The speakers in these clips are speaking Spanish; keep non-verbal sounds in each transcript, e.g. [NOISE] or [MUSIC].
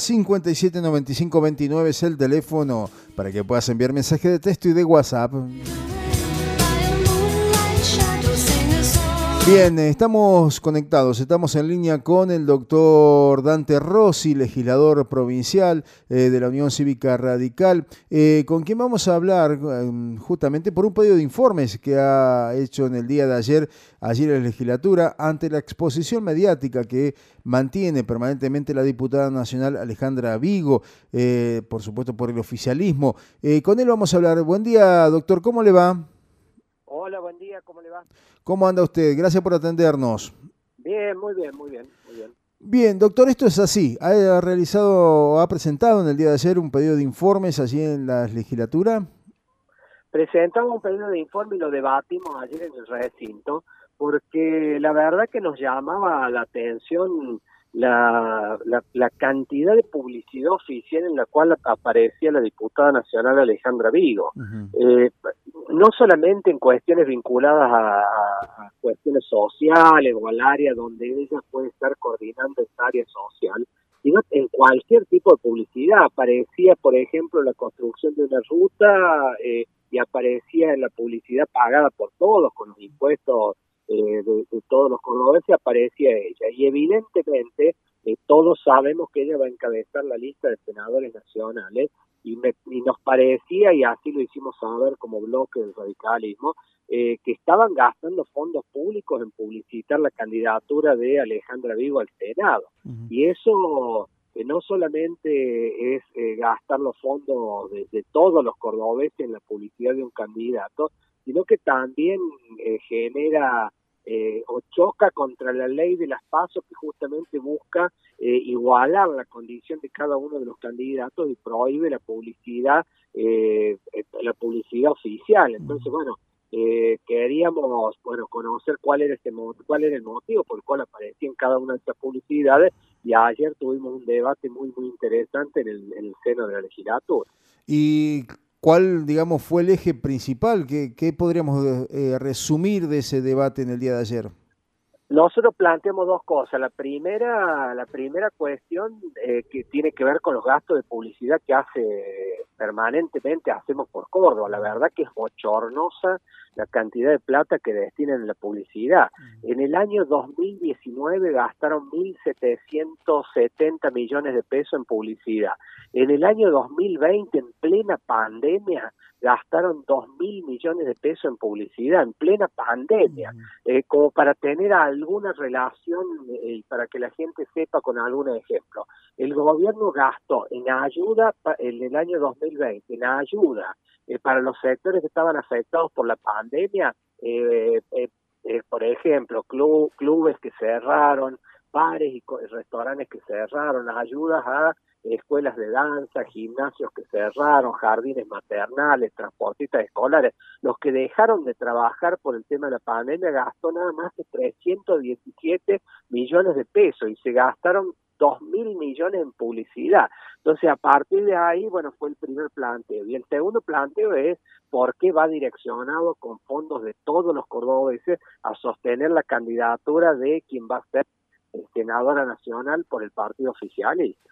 57 95 29 es el teléfono para que puedas enviar mensaje de texto y de WhatsApp. Bien, estamos conectados, estamos en línea con el doctor Dante Rossi, legislador provincial eh, de la Unión Cívica Radical, eh, con quien vamos a hablar eh, justamente por un pedido de informes que ha hecho en el día de ayer, ayer en la legislatura, ante la exposición mediática que mantiene permanentemente la diputada nacional Alejandra Vigo, por supuesto por el oficialismo. con él vamos a hablar. Buen día, doctor, ¿cómo le va? Hola, buen día, ¿cómo le va? ¿Cómo anda usted? Gracias por atendernos. Bien, muy bien, muy bien, muy bien. Bien, doctor, esto es así. Ha realizado, ha presentado en el día de ayer un pedido de informes allí en la legislatura. Presentamos un pedido de informe y lo debatimos ayer en el recinto, porque la verdad que nos llamaba la atención la, la, cantidad de publicidad oficial en la cual aparecía la diputada nacional Alejandra Vigo. eh, no solamente en cuestiones vinculadas a, cuestiones sociales o al área donde ella puede estar coordinando esa área social, sino en cualquier tipo de publicidad. Aparecía, por ejemplo, la construcción de una ruta eh, y aparecía en la publicidad pagada por todos, con los impuestos eh, de, todos los cordobeses, aparecía ella. Y evidentemente eh, todos sabemos que ella va a encabezar la lista de senadores nacionales y, nos parecía, y así lo hicimos saber como bloque del radicalismo, eh, que estaban gastando fondos públicos en publicitar la candidatura de Alejandra Vigo al Senado. Y eso que no solamente es eh, gastar los fondos de, todos los cordobeses en la publicidad de un candidato, sino que también eh, genera eh, o choca contra la ley de las pasos que justamente busca eh, igualar la condición de cada uno de los candidatos y prohíbe la publicidad eh, la publicidad oficial. Entonces bueno queríamos bueno conocer cuál era este cuál era el motivo por el cual aparecía en cada una de estas publicidades y ayer tuvimos un debate muy muy interesante en el, en el seno de la legislatura. Y ¿Cuál, digamos, fue el eje principal? ¿Qué, qué podríamos eh, resumir de ese debate en el día de ayer? Nosotros planteamos dos cosas. La primera, la primera cuestión eh, que tiene que ver con los gastos de publicidad que hace permanentemente hacemos por Córdoba. La verdad que es bochornosa la cantidad de plata que destinan en la publicidad. En el año 2019 gastaron 1.770 millones de pesos en publicidad. En el año 2020, en plena pandemia, gastaron 2.000 millones de pesos en publicidad, en plena pandemia, eh, como para tener alguna relación y eh, para que la gente sepa con algún ejemplo. El gobierno gastó en ayuda en el año 2020, en ayuda eh, para los sectores que estaban afectados por la pandemia, eh, eh, por ejemplo, clubes que cerraron, bares y restaurantes que cerraron, las ayudas a escuelas de danza, gimnasios que cerraron, jardines maternales, transportistas escolares, los que dejaron de trabajar por el tema de la pandemia gastó nada más de 317 millones de pesos y se gastaron dos mil millones en publicidad. Entonces, a partir de ahí, bueno, fue el primer planteo. Y el segundo planteo es por qué va direccionado con fondos de todos los cordobeses a sostener la candidatura de quien va a ser senadora nacional por el partido oficialista.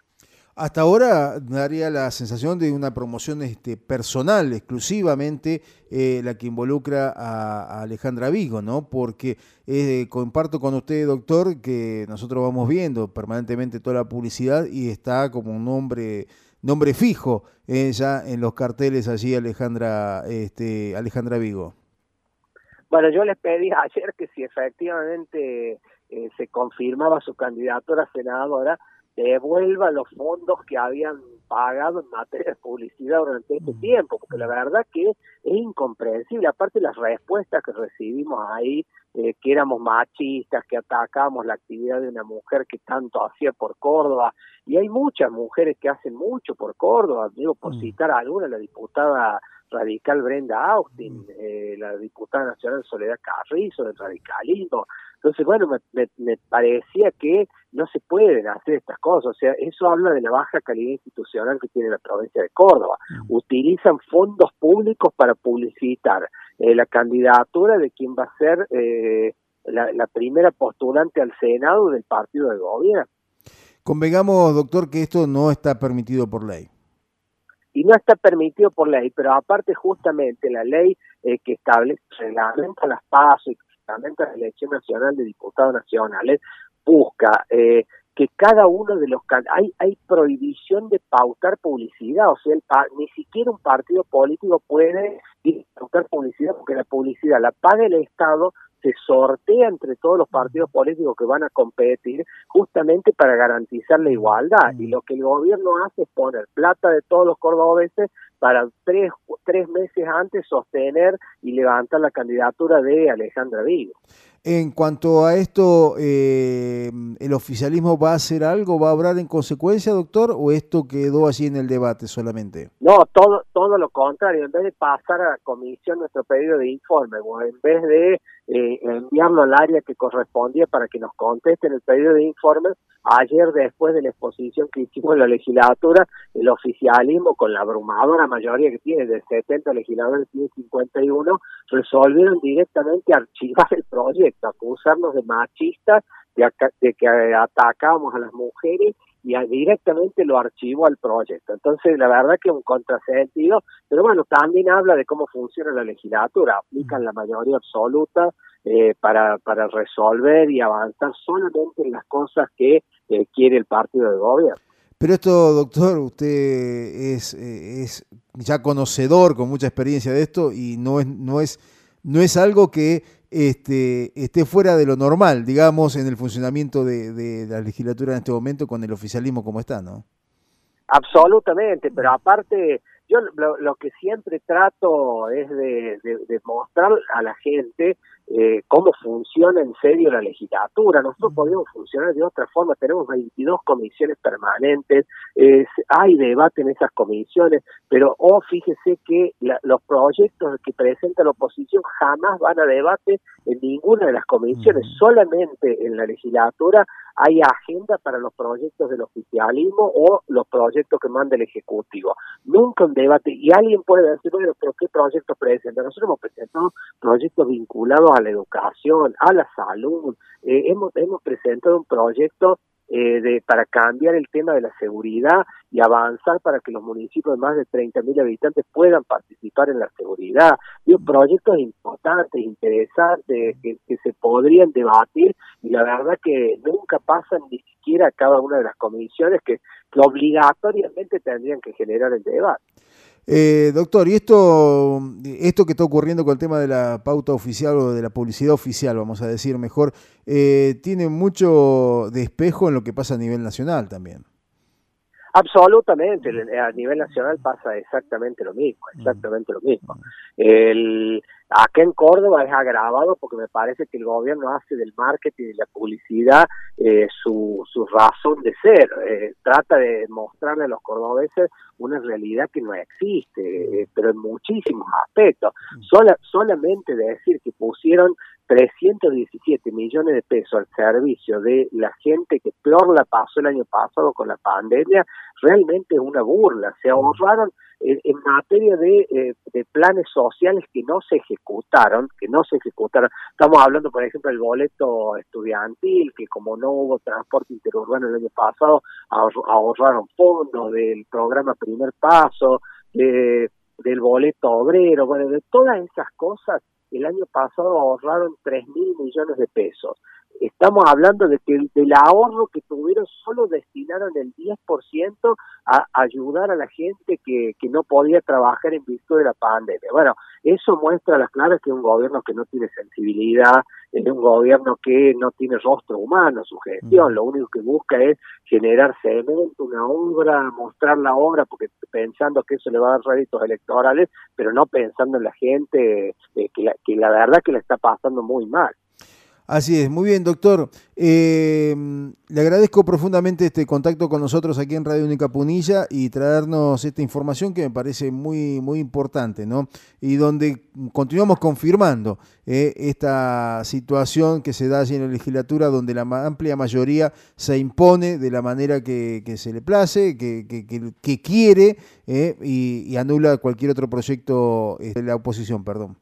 Hasta ahora daría la sensación de una promoción este, personal, exclusivamente eh, la que involucra a, Alejandra Vigo, ¿no? Porque eh, comparto con usted, doctor, que nosotros vamos viendo permanentemente toda la publicidad y está como un nombre nombre fijo ya en los carteles allí Alejandra este, Alejandra Vigo. Bueno, yo les pedí [LAUGHS] ayer que si efectivamente eh, se confirmaba su candidatura a senadora, devuelva los fondos que habían pagado en materia de publicidad durante este mm. tiempo, porque la verdad que es incomprensible, aparte las respuestas que recibimos ahí, eh, que éramos machistas, que atacábamos la actividad de una mujer que tanto hacía por Córdoba, y hay muchas mujeres que hacen mucho por Córdoba, digo, por mm. citar a alguna, la diputada radical Brenda Austin, mm. eh, la diputada nacional Soledad Carrizo del radicalismo, entonces, bueno, me, parecía que no se pueden hacer estas cosas. O sea, eso habla de la baja calidad institucional que tiene la provincia de Córdoba. Mm. Utilizan fondos públicos para publicitar eh, la candidatura de quien va a ser eh, la, primera postulante al Senado del partido de gobierno. Convengamos, doctor, que esto no está permitido por ley. Y no está permitido por ley, pero aparte justamente la ley eh, que establece, reglamenta las pasos y reglamenta la elección nacional de diputados nacionales, busca eh, que cada uno de los hay hay prohibición de pautar publicidad, o sea, el, ni siquiera un partido político puede pautar publicidad porque la publicidad la paga el Estado se sortea entre todos los partidos políticos que van a competir justamente para garantizar la igualdad. Y lo que el gobierno hace es poner plata de todos los cordobeses para tres, tres meses antes sostener y levantar la candidatura de Alejandra Vigo. En cuanto a esto, eh, ¿el oficialismo va a hacer algo, va a obrar en consecuencia, doctor, o esto quedó así en el debate solamente? No, todo, todo lo contrario. En vez de pasar a la comisión nuestro pedido de informe, o en vez de eh, enviarlo al área que correspondía para que nos contesten el pedido de informe, ayer después de la exposición que hicimos en la legislatura, el oficialismo, con la abrumadora mayoría que tiene, de 70 legisladores, tiene 51, resolvieron directamente archivar el proyecto acusarnos de machistas, de, que atacábamos a las mujeres y directamente lo archivó al proyecto. Entonces, la verdad que es un contrasentido, pero bueno, también habla de cómo funciona la legislatura, aplican la mayoría absoluta eh, para, para resolver y avanzar solamente en las cosas que eh, quiere el partido de gobierno. Pero esto, doctor, usted es, eh, es ya conocedor, con mucha experiencia de esto, y no es, no es, no es algo que este, esté fuera de lo normal, digamos, en el funcionamiento de, la legislatura en este momento con el oficialismo como está, ¿no? Absolutamente, pero aparte, yo lo, que siempre trato es de, de, mostrar a la gente eh, cómo funciona en serio la legislatura. Nosotros podemos funcionar de otra forma, tenemos 22 comisiones permanentes, hay debate en esas comisiones, pero oh, fíjese que los proyectos que presenta la oposición jamás van a debate en ninguna de las comisiones, solamente en la legislatura hay agenda para los proyectos del oficialismo o los proyectos que manda el Ejecutivo. Nunca un debate, y alguien puede decir, bueno, pero ¿qué proyectos presenta? Nosotros hemos presentado proyectos vinculados a la educación, a la salud, eh, hemos, hemos presentado un proyecto eh, de, para cambiar el tema de la seguridad y avanzar para que los municipios de más de 30.000 habitantes puedan participar en la seguridad. Digo, proyectos importantes, interesantes, que, que se podrían debatir y la verdad que nunca pasan ni siquiera a cada una de las comisiones que, que obligatoriamente tendrían que generar el debate. Eh, doctor, y esto, esto que está ocurriendo con el tema de la pauta oficial o de la publicidad oficial, vamos a decir mejor, eh, tiene mucho de espejo en lo que pasa a nivel nacional también. Absolutamente, a nivel nacional pasa exactamente lo mismo, mm. exactamente lo mismo. El, acá en Córdoba es agravado porque me parece que el gobierno hace del marketing y la publicidad eh, su, su razón de ser, eh, trata de mostrarle a los cordobeses una realidad que no existe, eh, pero en muchísimos aspectos. Mm. Sola, solamente decir que pusieron 317 millones de pesos al servicio de la gente que peor la pasó el año pasado con la pandemia, realmente es una burla. Se ahorraron en, materia de, eh, de, planes sociales que no se ejecutaron, que no se ejecutaron. Estamos hablando, por ejemplo, del boleto estudiantil, que como no hubo transporte interurbano el año pasado, ahorraron fondos del programa Primer Paso, del boleto obrero, bueno, de todas esas cosas el año pasado ahorraron 3 mil millones de pesos. Estamos hablando de que del ahorro que tuvieron solo destinaron el 10% a ayudar a la gente que, que no podía trabajar en virtud de la pandemia. Bueno, eso muestra a las claras que es un gobierno que no tiene sensibilidad, es un gobierno que no tiene rostro humano, su gestión, mm. lo único que busca es generar cemento, una obra, mostrar la obra, porque pensando que eso le va a dar réditos electorales, pero no pensando en la gente eh, que, la, que la verdad que la está pasando muy mal. Así es, muy bien, doctor. Eh, le agradezco profundamente este contacto con nosotros aquí en Radio Única Punilla y traernos esta información que me parece muy, muy importante, ¿no? Y donde continuamos confirmando eh, esta situación que se da allí en la legislatura, donde la amplia mayoría se impone de la manera que, se le place, que, que, quiere eh, y, y anula cualquier otro proyecto de la oposición, perdón.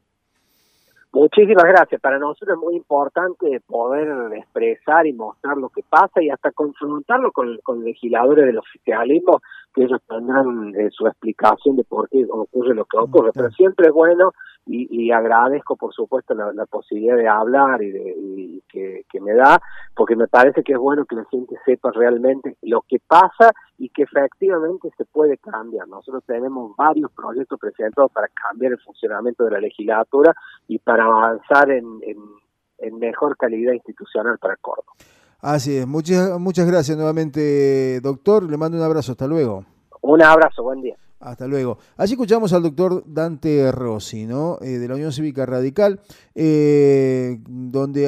Muchísimas gracias. Para nosotros es muy importante poder expresar y mostrar lo que pasa y hasta confrontarlo con, con legisladores del oficialismo, que ellos tendrán eh, su explicación de por qué ocurre lo que ocurre. Pero siempre es bueno y, agradezco, por supuesto, la, posibilidad de hablar y, de, que, que me da, porque me parece que es bueno que la gente sepa realmente lo que pasa y que efectivamente se puede cambiar. Nosotros tenemos varios proyectos presentados para cambiar el funcionamiento de la legislatura y para avanzar en, en, mejor calidad institucional para Córdoba. Así es. Muchas, muchas gracias nuevamente, doctor. Le mando un abrazo. Hasta luego. Un abrazo. Buen día. Hasta luego. Allí escuchamos al doctor Dante Rossi, ¿no? Eh, de la Unión Cívica Radical, eh, donde